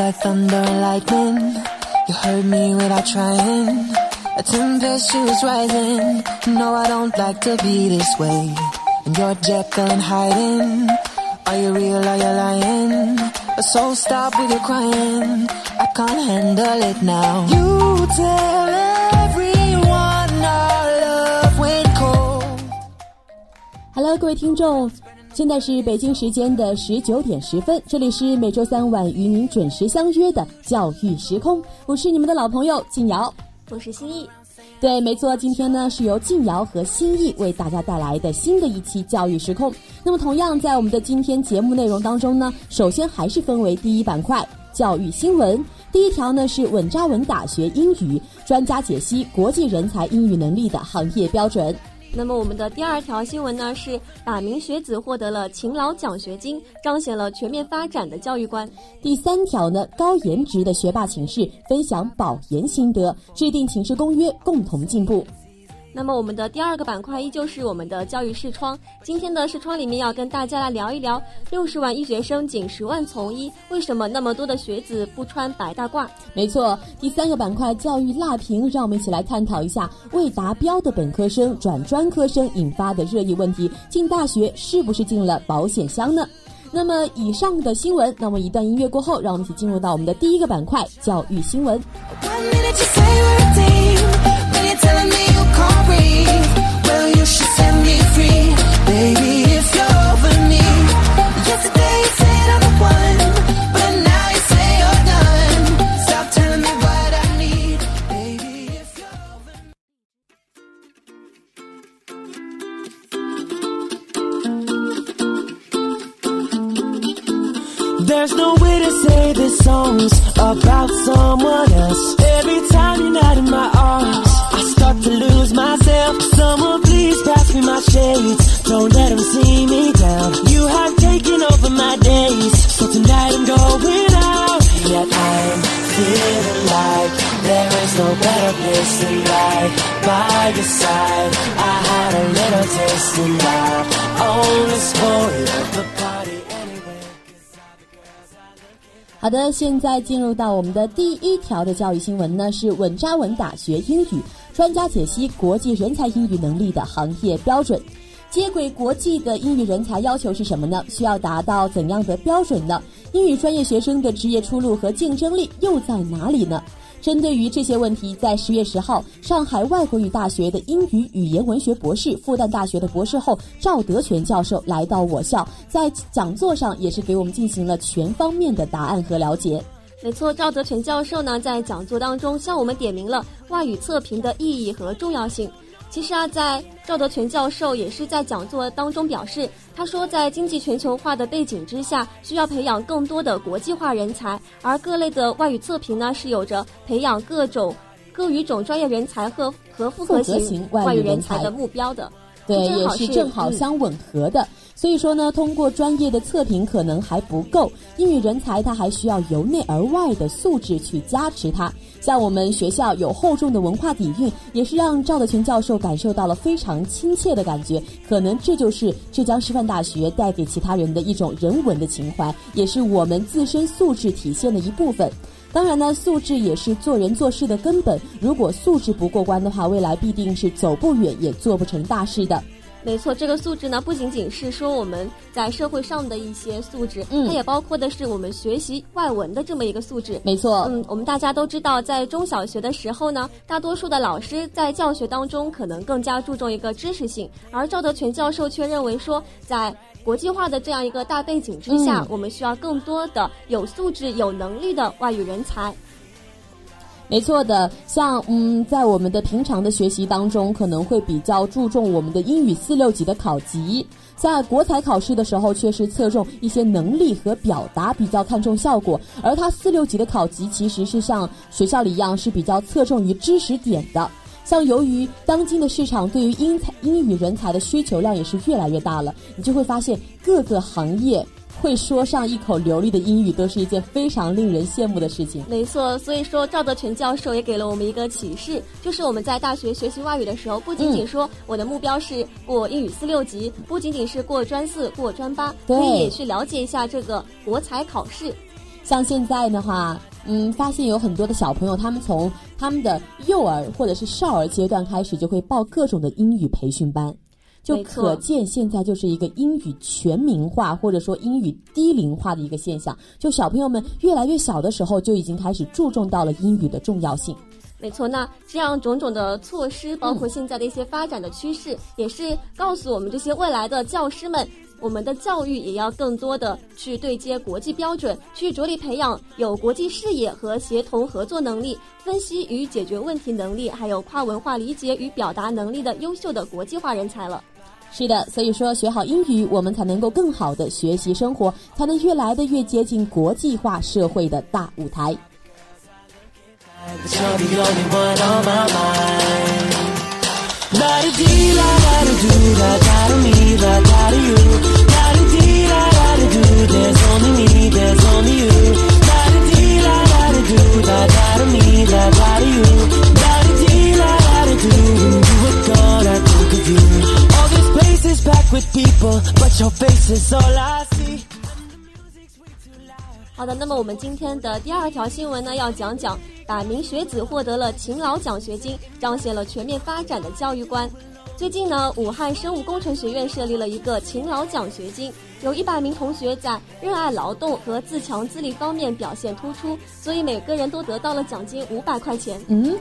like thunder and lightning. You heard me without trying. A tempestuous rising. No, I don't like to be this way. And you're Jekyll and hiding. Are you real? Are you lying? So stop with your crying. I can't handle it now. You tell everyone our love went cold. Hello，各位听众， 现在是北京时间的十九点十分，这里是每周三晚与您准时相约的教育时空，我是你们的老朋友静瑶。我是心意，对，没错，今天呢是由静瑶和心意为大家带来的新的一期教育时空。那么，同样在我们的今天节目内容当中呢，首先还是分为第一板块教育新闻，第一条呢是稳扎稳打学英语，专家解析国际人才英语能力的行业标准。那么我们的第二条新闻呢是百名学子获得了勤劳奖学金，彰显了全面发展的教育观。第三条呢，高颜值的学霸寝室分享保研心得，制定寝室公约，共同进步。那么我们的第二个板块依旧是我们的教育视窗。今天的视窗里面要跟大家来聊一聊，六十万医学生仅十万从医，为什么那么多的学子不穿白大褂？没错，第三个板块教育辣评，让我们一起来探讨一下未达标的本科生转专科生引发的热议问题：进大学是不是进了保险箱呢？那么以上的新闻，那么一段音乐过后，让我们一起进入到我们的第一个板块教育新闻。好的，现在进入到我们的第一条的教育新闻呢，是稳扎稳打学英语，专家解析国际人才英语能力的行业标准。接轨国际的英语人才要求是什么呢？需要达到怎样的标准呢？英语专业学生的职业出路和竞争力又在哪里呢？针对于这些问题，在十月十号，上海外国语大学的英语语言文学博士、复旦大学的博士后赵德全教授来到我校，在讲座上也是给我们进行了全方面的答案和了解。没错，赵德全教授呢在讲座当中向我们点明了外语测评的意义和重要性。其实啊，在赵德全教授也是在讲座当中表示，他说，在经济全球化的背景之下，需要培养更多的国际化人才，而各类的外语测评呢，是有着培养各种各语种专业人才和和复合型型外语人人才才的目标的。对，也正好是是正好嗯相吻合的。所以说呢，通过专业的测评可能还不够，英语人才他还需要由内而外的素质去加持他。像我们学校有厚重的文化底蕴，也是让赵德全教授感受到了非常亲切的感觉。可能这就是浙江师范大学带给其他人的一种人文的情怀，也是我们自身素质体现的一部分。当然呢，素质也是做人做事的根本。如果素质不过关的话，未来必定是走不远，也做不成大事的。没错，这个素质呢，不仅仅是说我们在社会上的一些素质，嗯它也包括的是我们学习外文的这么一个素质。没错，嗯，我们大家都知道，在中小学的时候呢，大多数的老师在教学当中可能更加注重一个知识性，而赵德全教授却认为说，在国际化的这样一个大背景之下，嗯我们需要更多的有素质、有能力的外语人才。没错的，像嗯，在我们的平常的学习当中，可能会比较注重我们的英语四六级的考级，在国才考试的时候，却是侧重一些能力和表达，比较看重效果。而它四六级的考级，其实是像学校里一样，是比较侧重于知识点的。像由于当今的市场对于英才英语人才的需求量也是越来越大了，你就会发现各个行业。会说上一口流利的英语，都是一件非常令人羡慕的事情。没错，所以说赵德全教授也给了我们一个启示，就是我们在大学学习外语的时候，不仅仅说我的目标是过英语四六级，不仅仅是过专四、过专八，可以也去了解一下这个国才考试。像现在的话，嗯，发现有很多的小朋友，他们从他们的幼儿或者是少儿阶段开始，就会报各种的英语培训班。就可见现在就是一个英语全民化或者说英语低龄化的一个现象。就小朋友们越来越小的时候就已经开始注重到了英语的重要性。没错，那这样种种的措施，包括现在的一些发展的趋势，也是告诉我们这些未来的教师们，我们的教育也要更多的去对接国际标准，去着力培养有国际视野和协同合作能力、分析与解决问题能力，还有跨文化理解与表达能力的优秀的国际化人才了。是的，所以说学好英语，我们才能够更好的学习生活，才能越来的越接近国际化社会的大舞台。好的，那么我们今天的第二条新闻呢，要讲讲百名学子获得了勤劳奖学金，彰显了全面发展的教育观。最近呢，武汉生物工程学院设立了一个勤劳奖学金，有一百名同学在热爱劳动和自强自立方面表现突出，所以每个人都得到了奖金五百块钱。嗯。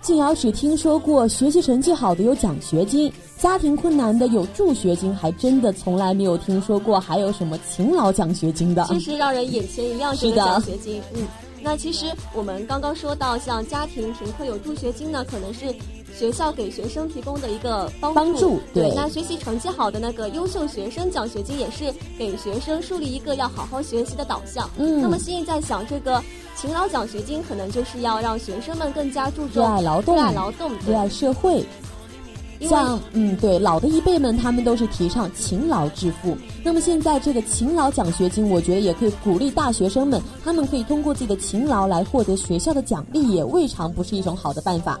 静瑶只听说过学习成绩好的有奖学金，家庭困难的有助学金，还真的从来没有听说过还有什么勤劳奖学金的。其实让人眼前一亮，这个奖学金。嗯，那其实我们刚刚说到，像家庭贫困有助学金呢，可能是。学校给学生提供的一个帮助，对，那学习成绩好的那个优秀学生奖学金也是给学生树立一个要好好学习的导向。嗯，那么现在在想，这个勤劳奖学金可能就是要让学生们更加注重热爱劳动、热爱劳动、热爱社会。像嗯，对，老的一辈们他们都是提倡勤劳致富。那么现在这个勤劳奖学金，我觉得也可以鼓励大学生们，他们可以通过自己的勤劳来获得学校的奖励，也未尝不是一种好的办法。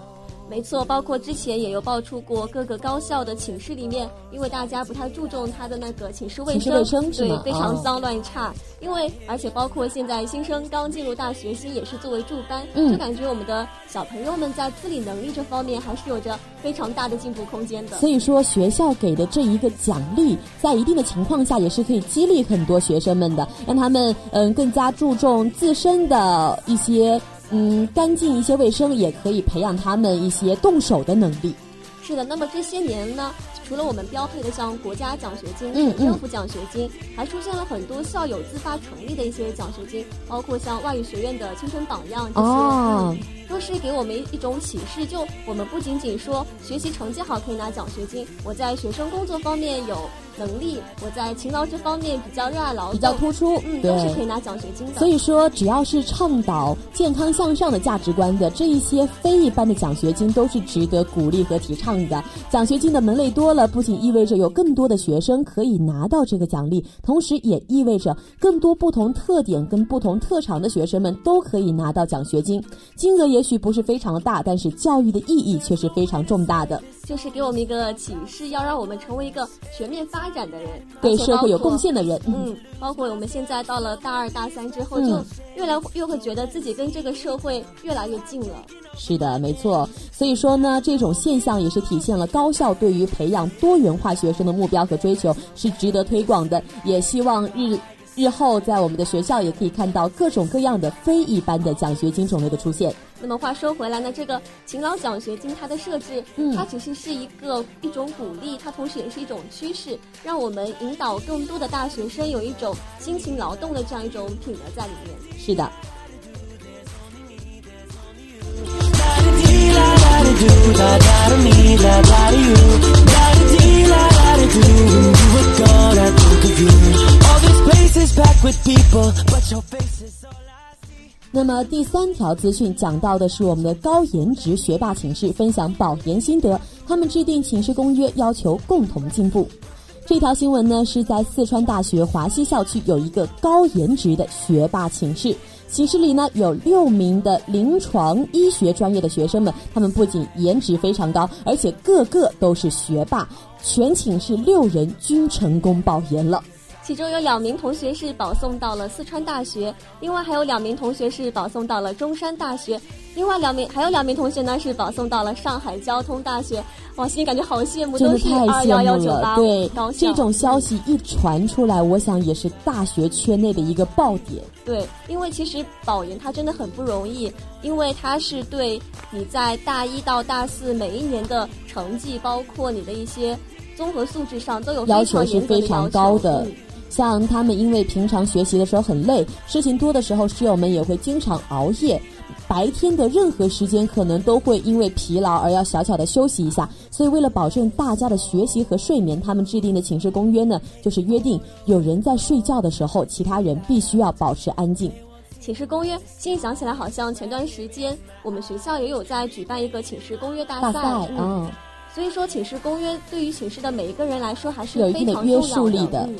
没错，包括之前也有爆出过各个高校的寝室里面，因为大家不太注重他的那个寝室卫生，卫生对，非常脏乱差。因为而且包括现在新生刚进入大学，新也是作为助班，就感觉我们的小朋友们在自理能力这方面还是有着非常大的进步空间的。所以说，学校给的这一个奖励，在一定的情况下也是可以激励很多学生们的，让他们嗯更加注重自身的一些。嗯，干净一些卫生也可以培养他们一些动手的能力。是的，那么这些年呢，除了我们标配的像国家奖学金、省政府奖学金，还出现了很多校友自发成立的一些奖学金，包括像外语学院的青春榜样这些。都是给我们一种启示，就我们不仅仅说学习成绩好可以拿奖学金，我在学生工作方面有能力，我在勤劳这方面比较热爱劳动，比较突出，嗯，都是可以拿奖学金的。所以说，只要是倡导健康向上的价值观的这一些非一般的奖学金，都是值得鼓励和提倡的。奖学金的门类多了，不仅意味着有更多的学生可以拿到这个奖励，同时也意味着更多不同特点跟不同特长的学生们都可以拿到奖学金，金额也。也许不是非常的大，但是教育的意义却是非常重大的。就是给我们一个启示，要让我们成为一个全面发展的人，对社会有贡献的人。嗯，包括我们现在到了大二大三之后，就越来越会觉得自己跟这个社会越来越近了。是的，没错。所以说呢，这种现象也是体现了高校对于培养多元化学生的目标和追求是值得推广的。也希望日。日后在我们的学校也可以看到各种各样的非一般的奖学金种类的出现。那么话说回来呢，这个勤劳奖学金它的设置，它其实是一个一种鼓励，它同时也是一种趋势，让我们引导更多的大学生有一种辛勤劳动的这样一种品德在里面。是的。那么第三条资讯讲到的是我们的高颜值学霸寝室分享保研心得，他们制定寝室公约，要求共同进步。这条新闻呢是在四川大学华西校区有一个高颜值的学霸寝室，寝室里呢有六名的临床医学专业的学生们，他们不仅颜值非常高，而且个个都是学霸，全寝室六人均成功保研了。其中有两名同学是保送到了四川大学，另外还有两名同学是保送到了中山大学，另外两名还有两名同学呢是保送到了上海交通大学。哇，心里感觉好羡慕，真的太羡慕了。对。这种消息一传出来，我想也是大学圈内的一个爆点。对，因为其实保研它真的很不容易，因为它是对你在大一到大四每一年的成绩，包括你的一些综合素质上都有非要求是常严格的非常要求高的嗯像他们因为平常学习的时候很累，事情多的时候，室友们也会经常熬夜。白天的任何时间可能都会因为疲劳而要小小的休息一下，所以为了保证大家的学习和睡眠，他们制定的寝室公约呢，就是约定有人在睡觉的时候，其他人必须要保持安静。寝室公约，现在想起来好像前段时间我们学校也有在举办一个寝室公约大赛，大赛，嗯，嗯，所以说寝室公约对于寝室的每一个人来说还是有一非定的。约束力的。嗯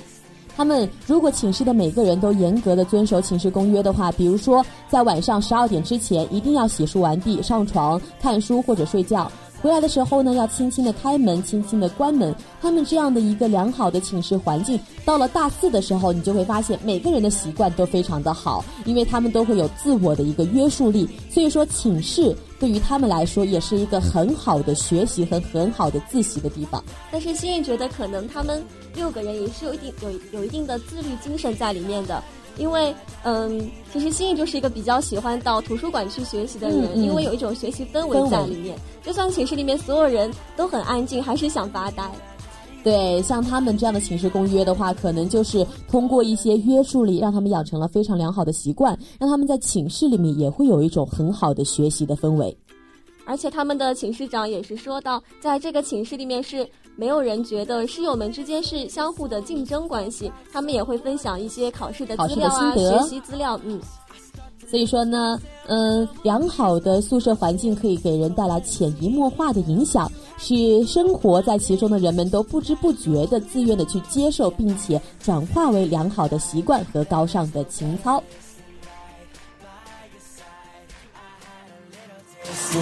他们如果寝室的每个人都严格的遵守寝室公约的话，比如说在晚上十二点之前一定要洗漱完毕上床看书或者睡觉，回来的时候呢要轻轻的开门，轻轻的关门。他们这样的一个良好的寝室环境，到了大四的时候，你就会发现每个人的习惯都非常的好，因为他们都会有自我的一个约束力。所以说寝室对于他们来说也是一个很好的学习和很好的自习的地方。但是心意觉得可能他们六个人也是有一定有有一定的自律精神在里面的，因为嗯，其实心意就是一个比较喜欢到图书馆去学习的人，因为有一种学习氛围在里面。就算寝室里面所有人都很安静，还是想发呆。对，像他们这样的寝室公约的话，可能就是通过一些约束力，让他们养成了非常良好的习惯，让他们在寝室里面也会有一种很好的学习的氛围。而且他们的寝室长也是说到，在这个寝室里面是没有人觉得室友们之间是相互的竞争关系，他们也会分享一些考试的资料啊、学习资料，嗯。所以说呢，嗯，良好的宿舍环境可以给人带来潜移默化的影响，使生活在其中的人们都不知不觉的自愿的去接受，并且转化为良好的习惯和高尚的情操。I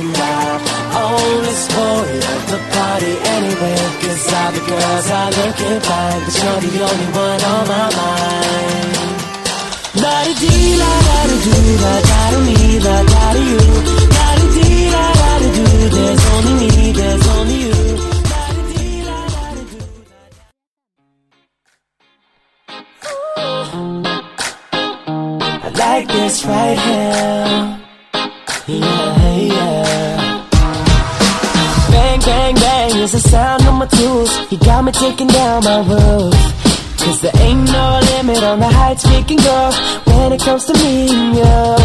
own the story of the party anyway Cause all the girls are looking fine But you're the only one on my mind. La da dee la da da do la da da me la da da you La da dee la da da do There's only me, there's only you I like this right here. Yeah. Bang, bang is the sound of my tools. You got me taking down my roof. Cause there ain't no limit on the heights we can go when it comes to me and you.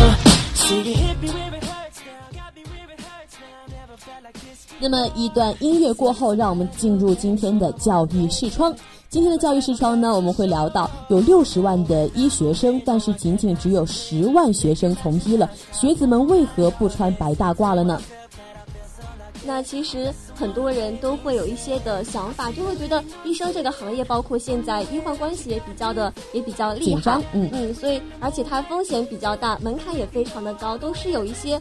See, you hit me where it hurts now, got me where it hurts now. Never felt like this. 那么一段音乐过后，让我们进入今天的教育视窗。今天的教育视窗呢，我们会聊到有六十万的医学生，但是仅仅只有十万学生从医了，学子们为何不穿白大褂了呢？那其实很多人都会有一些的想法，就会觉得医生这个行业，包括现在医患关系也比较的也比较厉害紧张，嗯嗯，所以而且它风险比较大，门槛也非常的高，都是有一些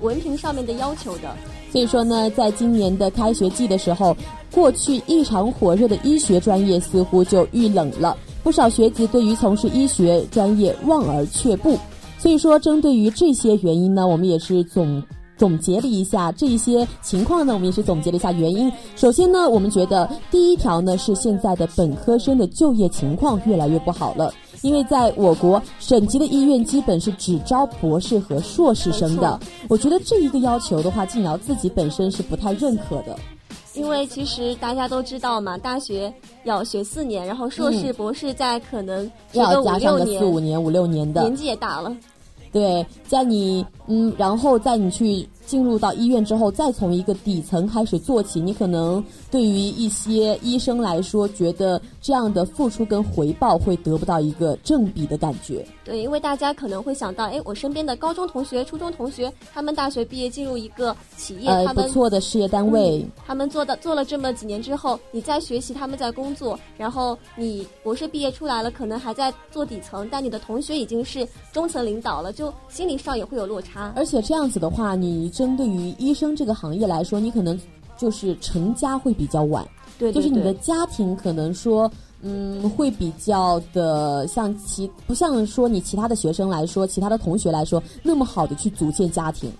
文凭上面的要求的。所以说呢，在今年的开学季的时候，过去异常火热的医学专业似乎就遇冷了，不少学子对于从事医学专业望而却步。所以说，针对于这些原因呢，我们也是总总结了一下这一些情况呢，我们也是总结了一下原因。首先呢，我们觉得第一条呢是现在的本科生的就业情况越来越不好了。因为在我国，省级的医院基本是只招博士和硕士生的。我觉得这一个要求的话，静瑶自己本身是不太认可的。因为其实大家都知道嘛，大学要学四年，然后硕士、博士在可能要加上个，四五年、五六年的年，纪也大了。对，在你嗯，然后在你去进入到医院之后，再从一个底层开始做起，你可能对于一些医生来说，觉得这样的付出跟回报会得不到一个正比的感觉。对，因为大家可能会想到，哎，我身边的高中同学、初中同学，他们大学毕业进入一个企业，呃，他们不错的事业单位，嗯他们做的做了这么几年之后，你在学习，他们在工作，然后你博士毕业出来了，可能还在做底层，但你的同学已经是中层领导了，就心理上也会有落差。而且这样子的话，你针对于医生这个行业来说，你可能就是成家会比较晚，对对就是你的家庭可能说。嗯，会比较的像其不像说你其他的学生来说，其他的同学来说那么好的去组建家庭。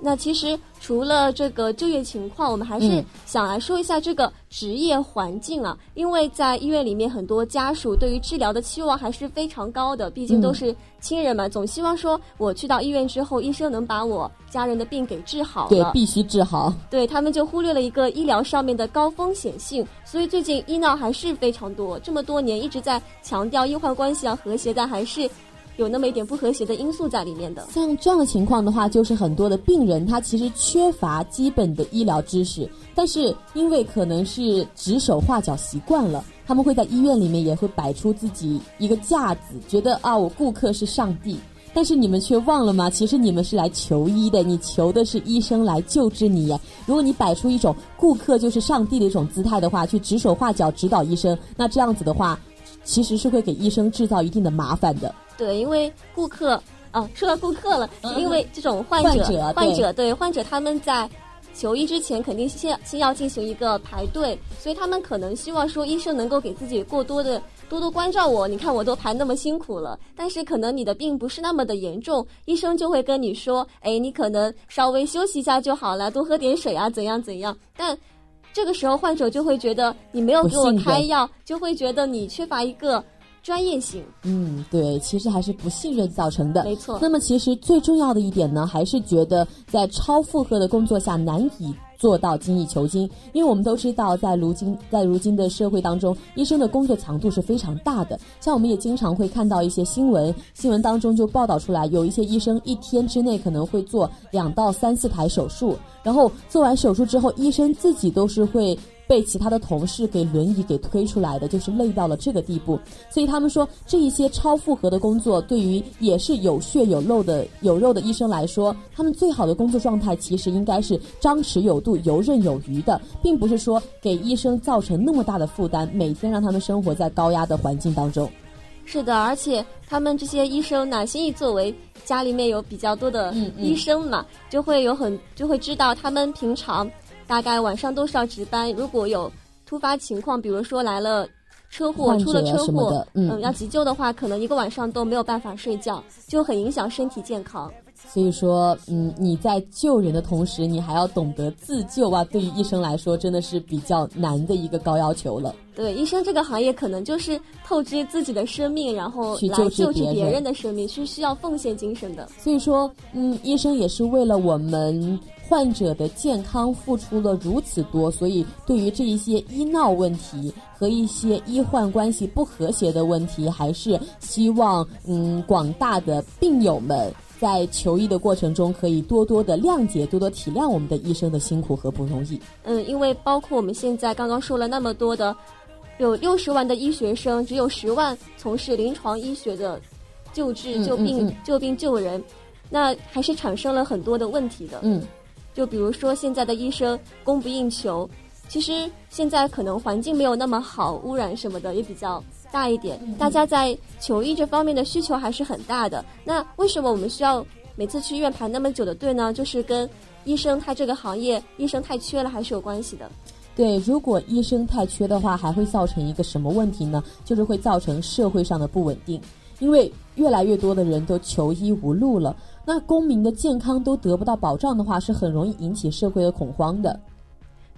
那其实除了这个就业情况，我们还是嗯想来说一下这个职业环境啊，因为在医院里面，很多家属对于治疗的期望还是非常高的，毕竟都是亲人嘛，总希望说我去到医院之后，医生能把我家人的病给治好了，。对必须治好。对他们就忽略了一个医疗上面的高风险性，所以最近医闹还是非常多。这么多年一直在强调医患关系要和谐，但还是有那么一点不和谐的因素在里面的。像这样的情况的话，就是很多的病人他其实缺乏基本的医疗知识，但是因为可能是指手画脚习惯了，他们会在医院里面也会摆出自己一个架子，觉得啊，我顾客是上帝。但是你们却忘了吗？其实你们是来求医的，你求的是医生来救治你。如果你摆出一种顾客就是上帝的一种姿态的话，去指手画脚指导医生，那这样子的话，其实是会给医生制造一定的麻烦的。对，因为顾客啊，说到顾客了，是因为这种患者患者对患者他们在求医之前肯定先先要进行一个排队，所以他们可能希望说医生能够给自己过多的多多关照我。你看我都排那么辛苦了，但是可能你的病不是那么的严重，医生就会跟你说，哎，你可能稍微休息一下就好了，多喝点水啊，怎样怎样。但这个时候患者就会觉得你没有给我开药，就会觉得你缺乏一个专业性。嗯，对，其实还是不信任造成的。没错那么其实最重要的一点呢，还是觉得在超负荷的工作下难以做到精益求精，因为我们都知道，在如今在如今的社会当中，医生的工作强度是非常大的。像我们也经常会看到一些新闻，新闻当中就报道出来，有一些医生一天之内可能会做两到三四台手术，然后做完手术之后，医生自己都是会。被其他的同事给轮椅给推出来的，就是累到了这个地步。所以他们说，这一些超负荷的工作，对于也是有血有肉的有肉的医生来说，他们最好的工作状态其实应该是张弛有度、游刃有余的，并不是说给医生造成那么大的负担，每天让他们生活在高压的环境当中。是的，而且他们这些医生呢，心意作为家里面有比较多的医生嘛，就会有很就会知道他们平常大概晚上都是要值班，如果有突发情况，比如说来了车祸，出了车祸嗯要急救的话，可能一个晚上都没有办法睡觉，就很影响身体健康。所以说，嗯，你在救人的同时，你还要懂得自救啊。对于医生来说，真的是比较难的一个高要求了。对，医生这个行业可能就是透支自己的生命，然后来去救治救别人的生命，是需要奉献精神的。所以说，嗯，医生也是为了我们患者的健康付出了如此多，所以对于这一些医闹问题和一些医患关系不和谐的问题，还是希望嗯广大的病友们在求医的过程中可以多多的谅解、多多体谅我们的医生的辛苦和不容易。嗯，因为包括我们现在刚刚说了那么多的，有六十万的医学生，只有十万从事临床医学的救治、嗯救病、嗯嗯救病救人，那还是产生了很多的问题的。嗯，就比如说现在的医生供不应求，其实现在可能环境没有那么好，污染什么的也比较大一点，大家在求医这方面的需求还是很大的。那为什么我们需要每次去医院排那么久的队呢？就是跟医生他这个行业医生太缺了还是有关系的。对，如果医生太缺的话，还会造成一个什么问题呢？就是会造成社会上的不稳定，因为越来越多的人都求医无路了，那公民的健康都得不到保障的话，是很容易引起社会的恐慌的。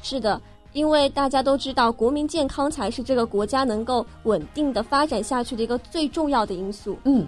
是的，因为大家都知道，国民健康才是这个国家能够稳定的发展下去的一个最重要的因素。嗯，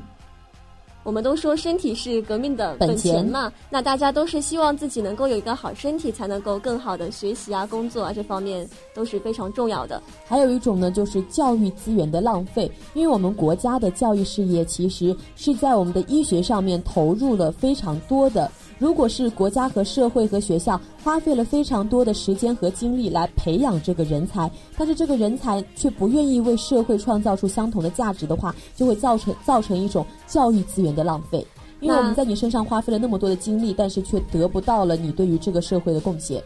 我们都说身体是革命的本钱嘛，那大家都是希望自己能够有一个好身体，才能够更好的学习啊、工作啊，这方面都是非常重要的。还有一种呢，就是教育资源的浪费，因为我们国家的教育事业其实是在我们的医学上面投入了非常多的，如果是国家和社会和学校花费了非常多的时间和精力来培养这个人才，但是这个人才却不愿意为社会创造出相同的价值的话，就会造成造成一种教育资源的浪费。因为我们在你身上花费了那么多的精力，但是却得不到了你对于这个社会的贡献。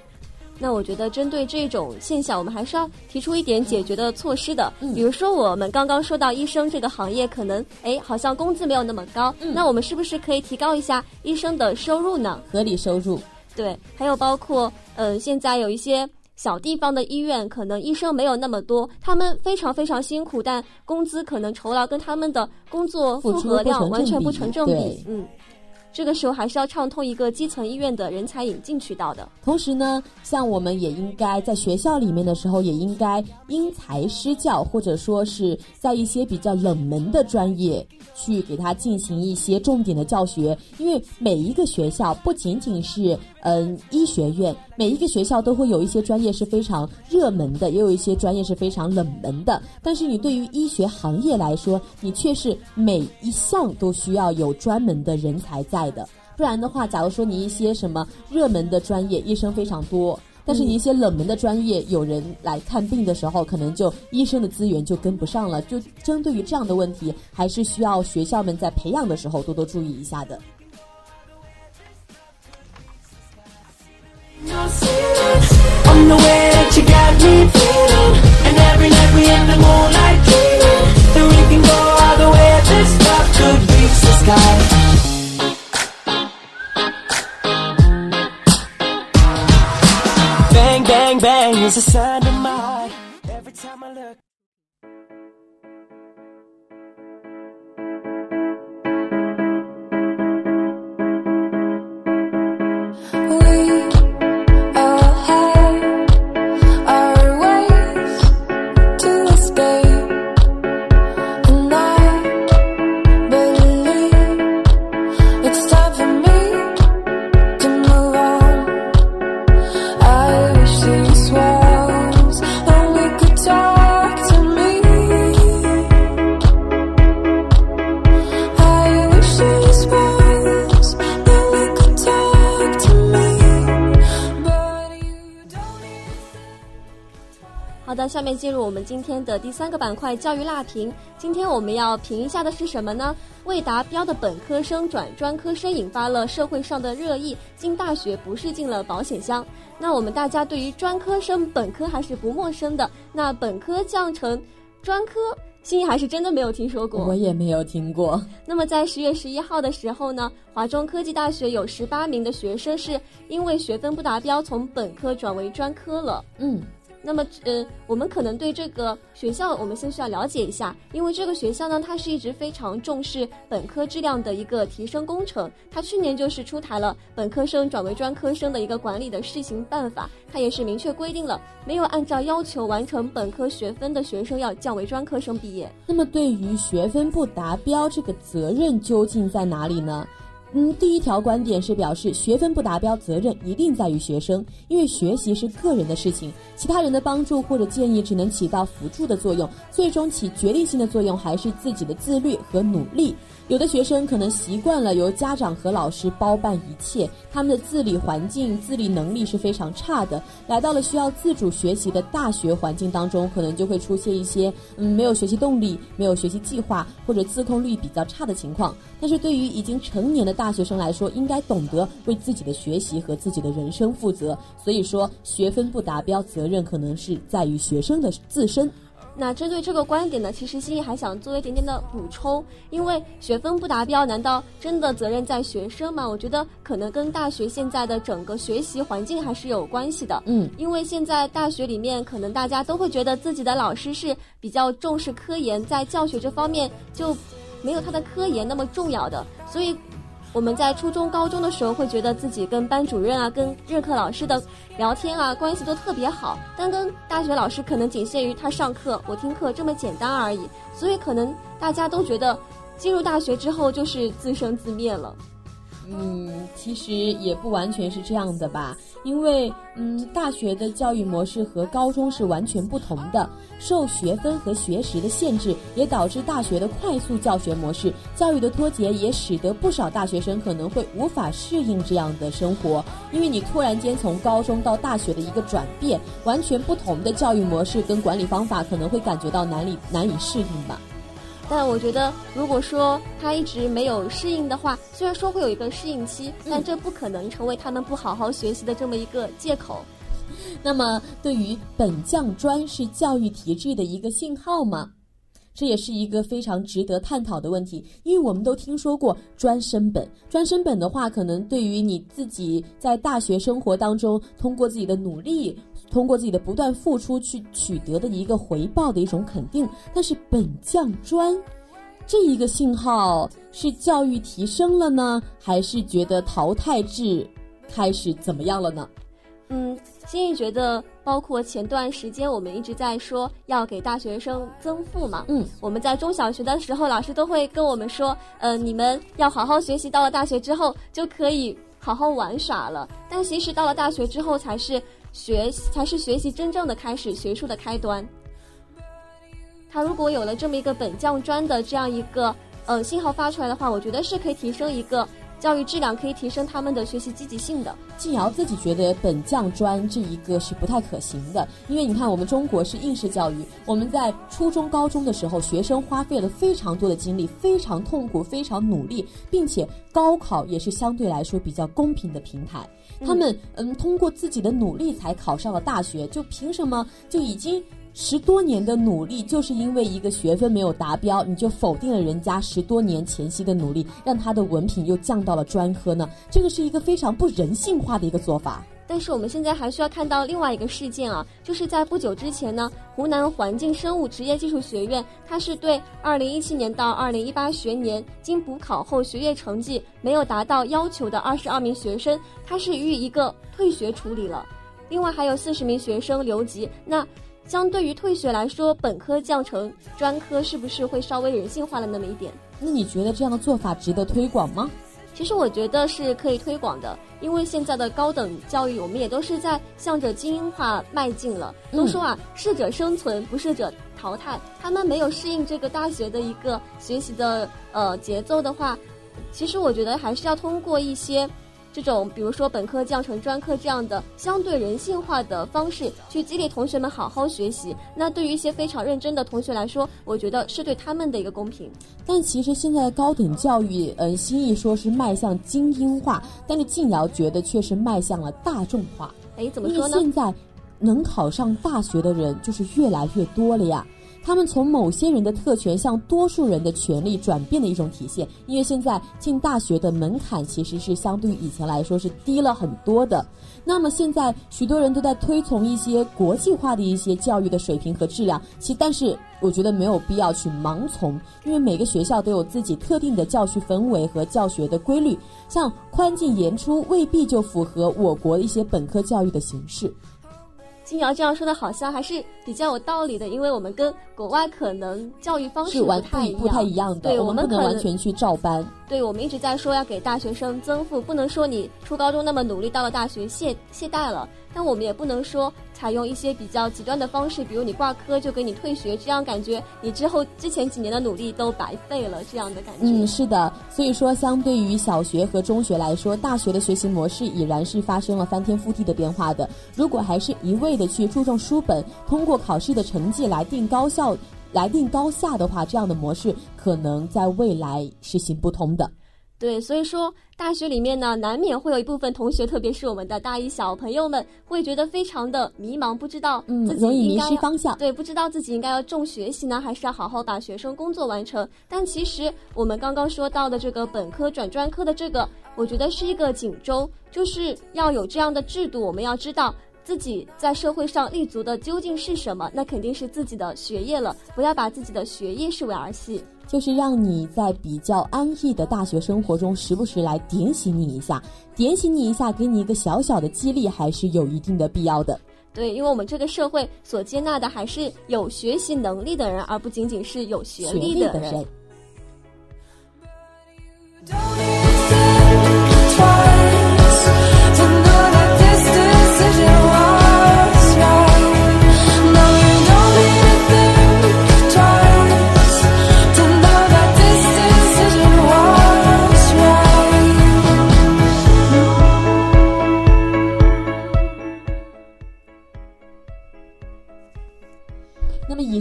那我觉得，针对这种现象，我们还是要提出一点解决的措施的。比如说，我们刚刚说到医生这个行业，可能哎，好像工资没有那么高。那我们是不是可以提高一下医生的收入呢？合理收入。对，还有包括，嗯，现在有一些小地方的医院，可能医生没有那么多，他们非常非常辛苦，但工资可能酬劳跟他们的工作负荷量完全不成正比。嗯。这个时候还是要畅通一个基层医院的人才引进渠道的。同时呢，像我们也应该在学校里面的时候，也应该因材施教，或者说是在一些比较冷门的专业去给他进行一些重点的教学。因为每一个学校不仅仅是嗯医学院，每一个学校都会有一些专业是非常热门的，也有一些专业是非常冷门的。但是你对于医学行业来说，你却是每一项都需要有专门的人才在。的，不然的话，假如说你一些什么热门的专业，医生非常多，但是你一些冷门的专业，有人来看病的时候，可能就医生的资源就跟不上了。就针对于这样的问题，还是需要学校们在培养的时候多多注意一下的。in the way that you got me feeling And every night we in the moonlight dreaming That we can go all the way this love could reach the sky. Bang, bang, bang is the sun. 下面进入我们今天的第三个板块——教育辣评。今天我们要评一下的是什么呢？未达标的本科生转专科生引发了社会上的热议，进大学不是进了保险箱。那我们大家对于专科生本科还是不陌生的。那本科降成专科，心怡还是真的没有听说过。我也没有听过。那么在十月十一号的时候呢，华中科技大学有十八名的学生是因为学分不达标，从本科转为专科了。嗯。那么，呃，我们可能对这个学校，我们先需要了解一下，因为这个学校呢，它是一直非常重视本科质量的一个提升工程。它去年就是出台了本科生转为专科生的一个管理的试行办法，它也是明确规定了，没有按照要求完成本科学分的学生要降为专科生毕业。那么，对于学分不达标，这个责任究竟在哪里呢？嗯，第一条观点是表示学分不达标，责任一定在于学生，因为学习是个人的事情，其他人的帮助或者建议只能起到辅助的作用，最终起决定性的作用还是自己的自律和努力。有的学生可能习惯了由家长和老师包办一切，他们的自理环境、自理能力是非常差的。来到了需要自主学习的大学环境当中，可能就会出现一些嗯没有学习动力、没有学习计划或者自控力比较差的情况。但是对于已经成年的大学生来说，应该懂得为自己的学习和自己的人生负责。所以说，学分不达标，责任可能是在于学生的自身。那针对这个观点呢，其实心怡还想做一点点的补充，因为学分不达标，难道真的责任在学生吗？我觉得可能跟大学现在的整个学习环境还是有关系的。嗯，因为现在大学里面，可能大家都会觉得自己的老师是比较重视科研，在教学这方面就没有他的科研那么重要的，所以。我们在初中、高中的时候会觉得自己跟班主任啊、跟任课老师的聊天啊关系都特别好，但跟大学老师可能仅限于他上课我听课这么简单而已。所以可能大家都觉得进入大学之后就是自生自灭了。嗯，其实也不完全是这样的吧，因为嗯，大学的教育模式和高中是完全不同的，受学分和学时的限制，也导致大学的快速教学模式，教育的脱节，也使得不少大学生可能会无法适应这样的生活，因为你突然间从高中到大学的一个转变，完全不同的教育模式跟管理方法，可能会感觉到难以难以适应吧。但我觉得，如果说他一直没有适应的话，虽然说会有一个适应期，但这不可能成为他们不好好学习的这么一个借口。那么，对于本降专是教育体制的一个信号吗？这也是一个非常值得探讨的问题，因为我们都听说过专升本。专升本的话，可能对于你自己在大学生活当中，通过自己的努力。通过自己的不断付出去取得的一个回报的一种肯定，但是本降专这一个信号是教育提升了呢，还是觉得淘汰制开始怎么样了呢？嗯，心怡觉得，包括前段时间我们一直在说要给大学生增负嘛，嗯，我们在中小学的时候，老师都会跟我们说，呃，你们要好好学习，到了大学之后就可以好好玩耍了。但其实到了大学之后才是。学才是学习真正的开始，学术的开端。他如果有了这么一个本降专的这样一个呃信号发出来的话，我觉得是可以提升一个教育质量，可以提升他们的学习积极性的。静瑶自己觉得本降专这一个是不太可行的，因为你看我们中国是应试教育，我们在初中、高中的时候，学生花费了非常多的精力，非常痛苦，非常努力，并且高考也是相对来说比较公平的平台。他们嗯，通过自己的努力才考上了大学，就凭什么就已经十多年的努力，就是因为一个学分没有达标，你就否定了人家十多年前夕的努力，让他的文凭又降到了专科呢？这个是一个非常不人性化的一个做法。但是我们现在还需要看到另外一个事件啊，就是在不久之前呢，湖南环境生物职业技术学院，它是对二零一七年到二零一八学年经补考后学业成绩没有达到要求的二十二名学生，它是予以一个退学处理了。另外还有四十名学生留级。那相对于退学来说，本科降成专科是不是会稍微人性化了那么一点？那你觉得这样的做法值得推广吗？其实我觉得是可以推广的，因为现在的高等教育，我们也都是在向着精英化迈进了。都说啊，适者生存，不适者淘汰。他们没有适应这个大学的一个学习的呃节奏的话，其实我觉得还是要通过一些。这种比如说本科降成专科这样的相对人性化的方式，去激励同学们好好学习。那对于一些非常认真的同学来说，我觉得是对他们的一个公平。但其实现在的高等教育，嗯，新意说是迈向精英化，但是静瑶觉得却是迈向了大众化。哎，怎么说呢？现在能考上大学的人就是越来越多了呀。他们从某些人的特权向多数人的权利转变的一种体现，因为现在进大学的门槛其实是相对于以前来说是低了很多的。那么现在许多人都在推崇一些国际化的一些教育的水平和质量，其但是我觉得没有必要去盲从，因为每个学校都有自己特定的教学氛围和教学的规律，像宽进严出未必就符合我国一些本科教育的形式。金瑶这样说的好像还是比较有道理的，因为我们跟国外可能教育方式不太不太一样的，对我们不能完全去照搬。对，我们一直在说要给大学生增负，不能说你初高中那么努力，到了大学懈懈怠了。但我们也不能说采用一些比较极端的方式，比如你挂科就给你退学，这样感觉你之后之前几年的努力都白费了，这样的感觉。嗯，是的。所以说，相对于小学和中学来说，大学的学习模式已然是发生了翻天覆地的变化的。如果还是一味的去注重书本，通过考试的成绩来定高校、来定高下的话，这样的模式可能在未来是行不通的。对，所以说大学里面呢，难免会有一部分同学，特别是我们的大一小朋友们，会觉得非常的迷茫，不知道自己应该迷失方向。对，不知道自己应该要重学习呢，还是要好好把学生工作完成。但其实我们刚刚说到的这个本科转专科的这个，我觉得是一个警钟，就是要有这样的制度，我们要知道。自己在社会上立足的究竟是什么？那肯定是自己的学业了。不要把自己的学业视为儿戏，就是让你在比较安逸的大学生活中，时不时来点醒你一下，点醒你一下，给你一个小小的激励，还是有一定的必要的。对，因为我们这个社会所接纳的还是有学习能力的人，而不仅仅是有学历的人。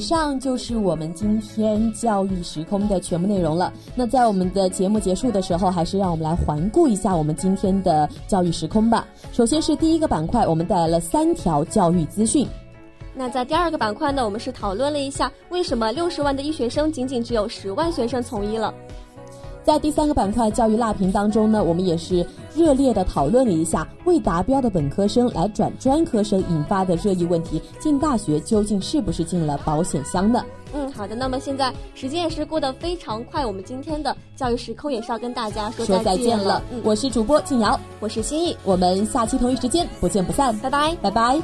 上就是我们今天教育时空的全部内容了。那在我们的节目结束的时候，还是让我们来环顾一下我们今天的教育时空吧。首先是第一个板块，我们带来了三条教育资讯。那在第二个板块呢，我们是讨论了一下为什么六十万的医学生仅仅只有十万学生从医了。在第三个板块教育辣评当中呢，我们也是热烈的讨论了一下未达标的本科生来转专科生引发的热议问题，进大学究竟是不是进了保险箱呢？嗯，好的，那么现在时间也是过得非常快，我们今天的教育时空也是要跟大家说再见了。我是主播静瑶，我是心意，我们下期同一时间不见不散，拜拜，拜拜。